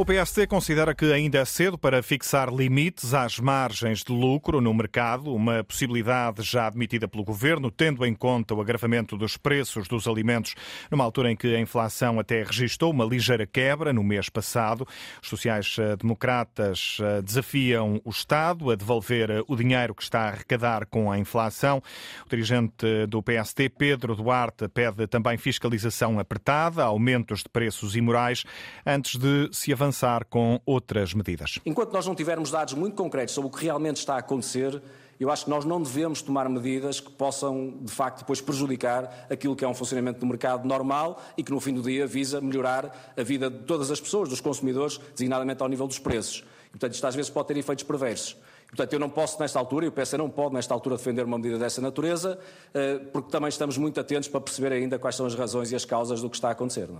O PST considera que ainda é cedo para fixar limites às margens de lucro no mercado, uma possibilidade já admitida pelo governo, tendo em conta o agravamento dos preços dos alimentos, numa altura em que a inflação até registrou uma ligeira quebra no mês passado. Os sociais-democratas eh, desafiam o Estado a devolver eh, o dinheiro que está a arrecadar com a inflação. O dirigente do PST, Pedro Duarte, pede também fiscalização apertada, aumentos de preços imorais, antes de se avançar avançar com outras medidas. Enquanto nós não tivermos dados muito concretos sobre o que realmente está a acontecer, eu acho que nós não devemos tomar medidas que possam, de facto, depois prejudicar aquilo que é um funcionamento do mercado normal e que, no fim do dia, visa melhorar a vida de todas as pessoas, dos consumidores, designadamente ao nível dos preços. E, portanto, isto às vezes pode ter efeitos perversos. Portanto, eu não posso, nesta altura, e o PS não pode, nesta altura, defender uma medida dessa natureza, eh, porque também estamos muito atentos para perceber ainda quais são as razões e as causas do que está a acontecer. É?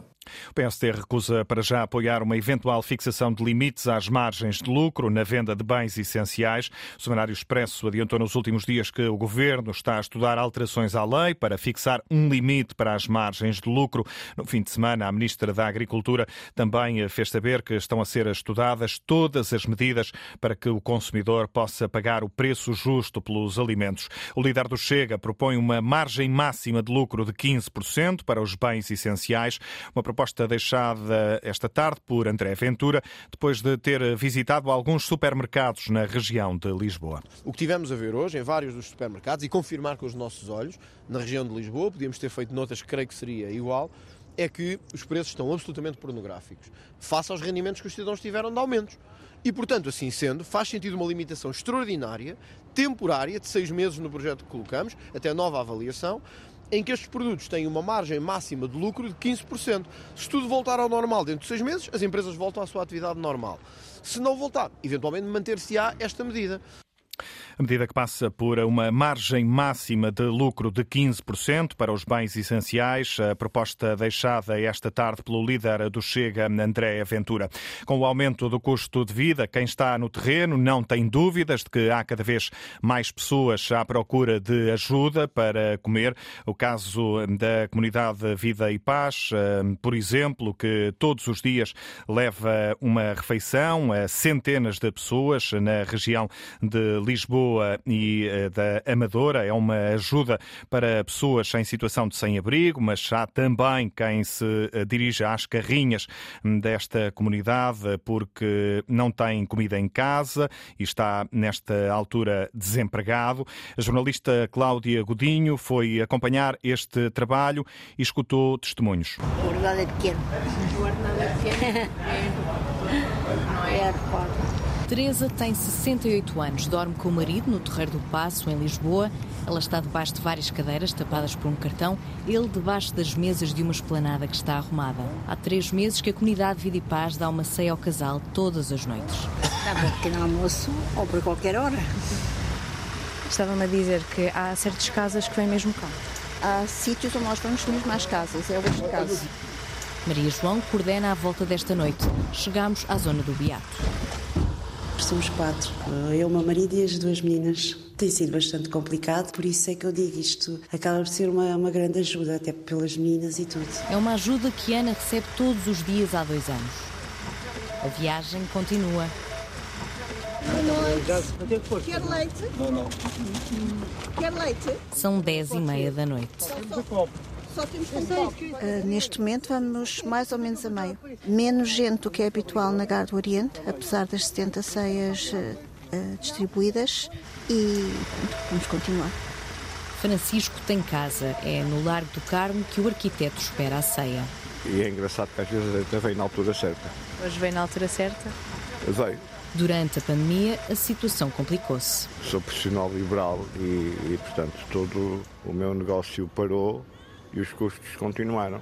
O PST recusa para já apoiar uma eventual fixação de limites às margens de lucro na venda de bens essenciais. O Semanário Expresso adiantou nos últimos dias que o Governo está a estudar alterações à lei para fixar um limite para as margens de lucro. No fim de semana, a Ministra da Agricultura também fez saber que estão a ser estudadas todas as medidas para que o consumidor possa possa pagar o preço justo pelos alimentos. O líder do Chega propõe uma margem máxima de lucro de 15% para os bens essenciais, uma proposta deixada esta tarde por André Ventura, depois de ter visitado alguns supermercados na região de Lisboa. O que tivemos a ver hoje em vários dos supermercados e confirmar com os nossos olhos, na região de Lisboa, podíamos ter feito notas, creio que seria igual, é que os preços estão absolutamente pornográficos, face aos rendimentos que os cidadãos tiveram de aumentos. E, portanto, assim sendo, faz sentido uma limitação extraordinária, temporária, de seis meses no projeto que colocamos, até nova avaliação, em que estes produtos têm uma margem máxima de lucro de 15%. Se tudo voltar ao normal dentro de seis meses, as empresas voltam à sua atividade normal. Se não voltar, eventualmente manter-se-á esta medida. A medida que passa por uma margem máxima de lucro de 15% para os bens essenciais, a proposta deixada esta tarde pelo líder do Chega, André Ventura. Com o aumento do custo de vida, quem está no terreno não tem dúvidas de que há cada vez mais pessoas à procura de ajuda para comer. O caso da comunidade Vida e Paz, eh, por exemplo, que todos os dias leva uma refeição a centenas de pessoas na região de Lisboa Lisboa e eh, da Amadora. É uma ajuda para pessoas em situação de sem-abrigo, mas há também quem se eh, dirige às carrinhas desta comunidade porque não tem comida em casa e está, nesta altura, desempregado. A jornalista Cláudia Godinho foi acompanhar este trabalho e escutou testemunhos. Guardada de pequeno. Guardada de pequeno. Não é Teresa tem 68 anos, dorme com o marido no Terreiro do Passo, em Lisboa. Ela está debaixo de várias cadeiras tapadas por um cartão, ele debaixo das mesas de uma esplanada que está arrumada. Há três meses que a comunidade Vida e Paz dá uma ceia ao casal todas as noites. Dá para pequeno almoço ou por qualquer hora. Estava-me a dizer que há certas casas que vêm mesmo cá. Há sítios onde nós vamos mesmo às casas, é o este caso. Maria João coordena a volta desta noite. Chegamos à zona do Beato somos quatro. Eu, o meu marido e as duas meninas. Tem sido bastante complicado, por isso é que eu digo isto. Acaba por ser uma, uma grande ajuda, até pelas meninas e tudo. É uma ajuda que Ana recebe todos os dias há dois anos. A viagem continua. Quer leite? Não, não. Quer leite? São dez e meia da noite. Só temos uh, Neste momento vamos mais ou menos a meio. Menos gente do que é habitual na Gar do Oriente, apesar das 70 ceias uh, uh, distribuídas e vamos continuar. Francisco tem casa. É no Largo do Carmo que o arquiteto espera a ceia. E é engraçado que às vezes até vem na altura certa. Hoje vem na altura certa? Veio. Durante a pandemia, a situação complicou-se. Sou profissional liberal e, e, portanto, todo o meu negócio parou e os custos continuaram.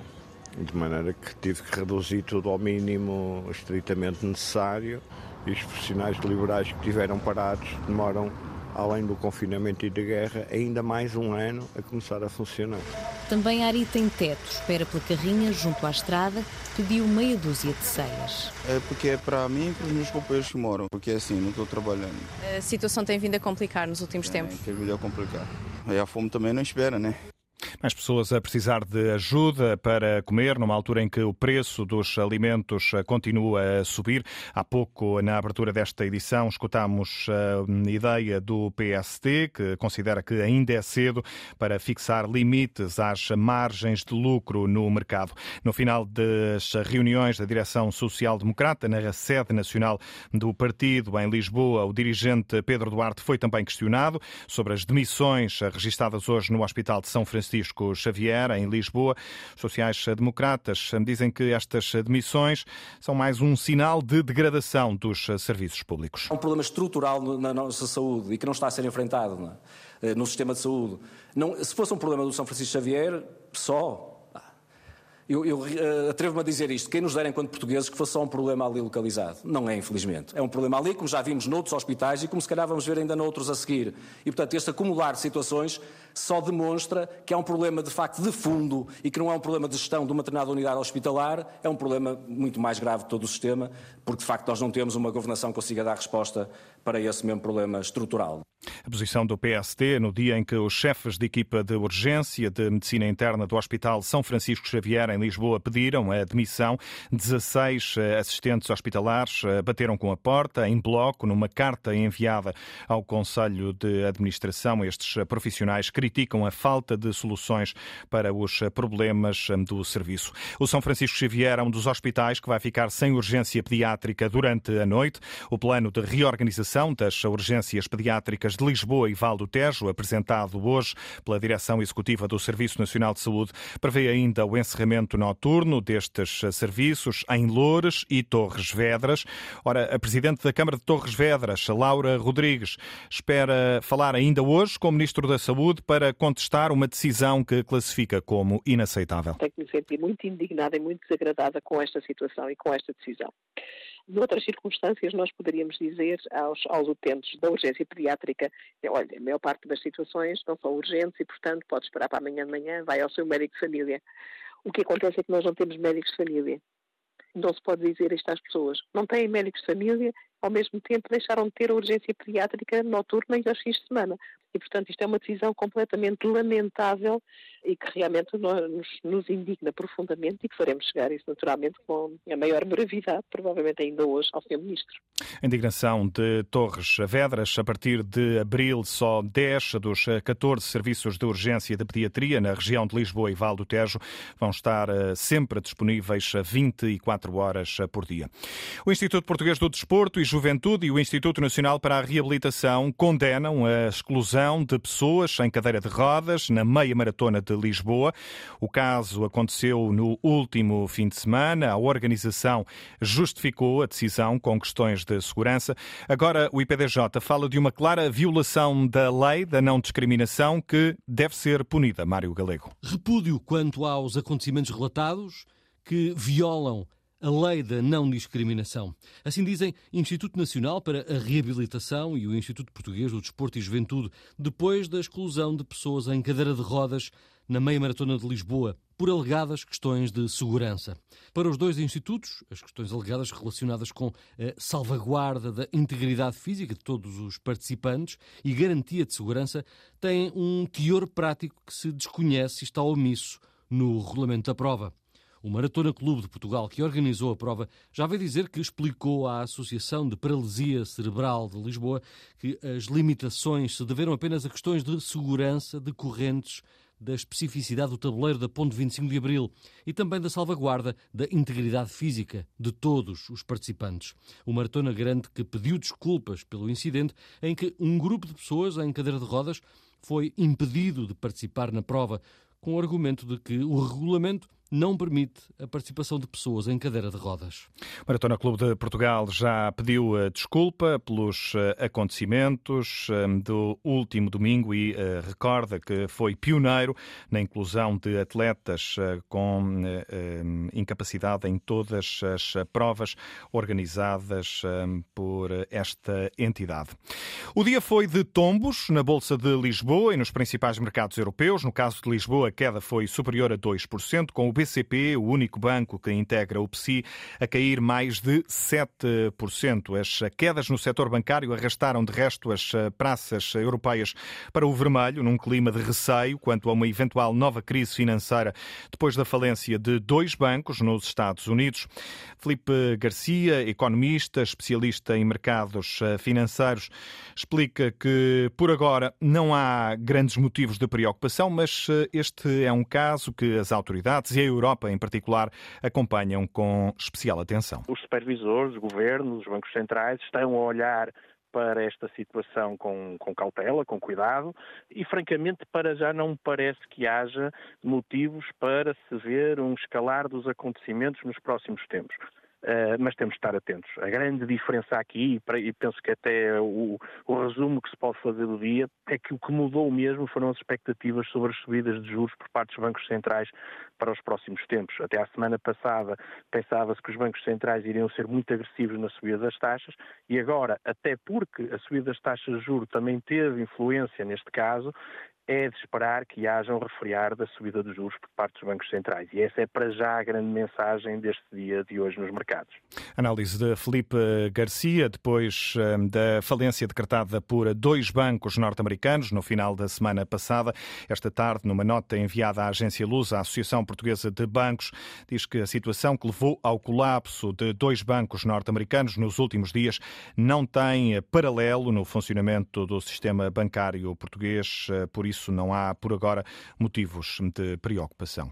De maneira que tive que reduzir tudo ao mínimo estritamente necessário e os profissionais liberais que tiveram parados demoram, além do confinamento e da guerra, ainda mais um ano a começar a funcionar. Também Ari tem teto, espera pela carrinha junto à estrada, pediu meia dúzia de ceias. É porque é para mim e para os meus companheiros que moram, porque é assim, não estou trabalhando. A situação tem vindo a complicar nos últimos é, tempos? Tem vindo a complicar. E a fome também não espera, né? Mais pessoas a precisar de ajuda para comer, numa altura em que o preço dos alimentos continua a subir. Há pouco, na abertura desta edição, escutámos a ideia do PST, que considera que ainda é cedo para fixar limites às margens de lucro no mercado. No final das reuniões da direção social-democrata, na sede nacional do partido em Lisboa, o dirigente Pedro Duarte foi também questionado sobre as demissões registadas hoje no Hospital de São Francisco Francisco Xavier, em Lisboa. Sociais-democratas dizem que estas demissões são mais um sinal de degradação dos serviços públicos. É um problema estrutural na nossa saúde e que não está a ser enfrentado é? no sistema de saúde. Não, se fosse um problema do São Francisco Xavier, só, eu, eu uh, atrevo-me a dizer isto, quem nos dera enquanto portugueses que fosse só um problema ali localizado. Não é, infelizmente. É um problema ali, como já vimos noutros hospitais e como se calhar vamos ver ainda noutros a seguir. E, portanto, este acumular de situações só demonstra que é um problema de facto de fundo e que não é um problema de gestão de uma determinada unidade hospitalar, é um problema muito mais grave de todo o sistema, porque de facto nós não temos uma governação que consiga dar resposta para esse mesmo problema estrutural. A posição do PST no dia em que os chefes de equipa de urgência de medicina interna do Hospital São Francisco Xavier, em Lisboa, pediram a admissão. 16 eh, assistentes hospitalares eh, bateram com a porta, em bloco, numa carta enviada ao Conselho de Administração. Estes profissionais criticam a falta de soluções para os problemas eh, do serviço. O São Francisco Xavier é um dos hospitais que vai ficar sem urgência pediátrica durante a noite. O plano de reorganização das urgências pediátricas de Lisboa e Val do Tejo, apresentado hoje pela Direção Executiva do Serviço Nacional de Saúde, prevê ainda o encerramento noturno destes serviços em Loures e Torres Vedras. Ora, a Presidente da Câmara de Torres Vedras, Laura Rodrigues, espera falar ainda hoje com o Ministro da Saúde para contestar uma decisão que classifica como inaceitável. Tenho que me sentir muito indignada e muito desagradada com esta situação e com esta decisão. Noutras circunstâncias, nós poderíamos dizer aos, aos utentes da urgência pediátrica: olha, a maior parte das situações não são urgentes e, portanto, pode esperar para amanhã de manhã, vai ao seu médico de família. O que acontece é que nós não temos médicos de família. Não se pode dizer isto às pessoas. Não têm médicos de família, ao mesmo tempo deixaram de ter a urgência pediátrica noturna e aos fins de semana. E, portanto, isto é uma decisão completamente lamentável e que realmente nos, nos, indigna profundamente e que faremos chegar isso naturalmente com a maior brevidade, provavelmente ainda hoje, ao Sr. Ministro. A indignação de Torres Vedras, a partir de abril, só 10 dos 14 serviços de urgência de pediatria na região de Lisboa e Val do Tejo vão estar eh, sempre disponíveis 24 horas por dia. O Instituto Português do Desporto e Juventude e o Instituto Nacional para a Reabilitação condenam a exclusão de pessoas em cadeira de rodas na meia maratona de Lisboa. O caso aconteceu no último fim de semana. A organização justificou a decisão com questões de segurança. Agora, o IPDJ fala de uma clara violação da lei da não discriminação que deve ser punida. Mário Galego. Repúdio quanto aos acontecimentos relatados que violam a lei da não discriminação. Assim dizem Instituto Nacional para a Reabilitação e o Instituto Português do Desporto e Juventude, depois da exclusão de pessoas em cadeira de rodas na meia maratona de Lisboa, por alegadas questões de segurança. Para os dois institutos, as questões alegadas relacionadas com a salvaguarda da integridade física de todos os participantes e garantia de segurança têm um teor prático que se desconhece e está omisso no regulamento da prova. O Maratona Clube de Portugal, que organizou a prova, já veio dizer que explicou à Associação de Paralisia Cerebral de Lisboa que as limitações se deveram apenas a questões de segurança decorrentes da especificidade do tabuleiro da Ponte 25 de Abril e também da salvaguarda da integridade física de todos os participantes. O Maratona garante que pediu desculpas pelo incidente em que um grupo de pessoas em cadeira de rodas foi impedido de participar na prova com o argumento de que o regulamento não permite a participação de pessoas em cadeira de rodas. O Maratona Clube de Portugal já pediu eh, desculpa pelos eh, acontecimentos eh, do último domingo e recorda que foi pioneiro na inclusão de atletas com incapacidade em todas as provas organizadas por esta entidade. O dia foi de tombos na Bolsa de Lisboa e nos principais mercados europeus. No caso de Lisboa, a queda foi superior a 2%, com o BCP, o único banco que integra o PSI, a cair mais de 7%. As quedas no setor bancário arrastaram, de resto, as praças europeias para o vermelho, num clima de receio quanto a uma eventual nova crise financeira depois da falência de dois bancos nos Estados Unidos. Felipe Garcia, economista, especialista em mercados eh, financeiros, explica que por agora não há grandes motivos de preocupação, mas eh, este é um caso que as autoridades e a Europa em particular acompanham com especial atenção. Os supervisores, os governos, os bancos centrais estão a olhar para esta situação com, com, cautela, com cuidado e, francamente, para já não me parece que haja motivos para se ver um escalar dos acontecimentos nos próximos tempos. Uh, mas temos de estar atentos. A grande diferença aqui, e penso que até o, o, resumo que se pode fazer do dia, é que o que mudou mesmo foram as expectativas sobre as subidas de juros por parte dos bancos centrais para os próximos tempos. Até à semana passada pensava-se que os bancos centrais iriam ser muito agressivos na subida das taxas e agora, até porque a subida das taxas de juros também teve influência neste caso, é de esperar que haja um refriar da subida dos juros por parte dos bancos centrais. E essa é para já a grande mensagem deste dia de hoje nos mercados. Análise de Felipe Garcia, depois hum, da falência decretada por dois bancos norte-americanos no final da semana passada. Esta tarde, numa nota enviada à agência Luz, a Associação Portuguesa de Bancos, diz que a situação que levou ao colapso de dois bancos norte-americanos nos últimos dias não tem paralelo no funcionamento do sistema bancário português. Por isso, isso não há, por agora, motivos de preocupação.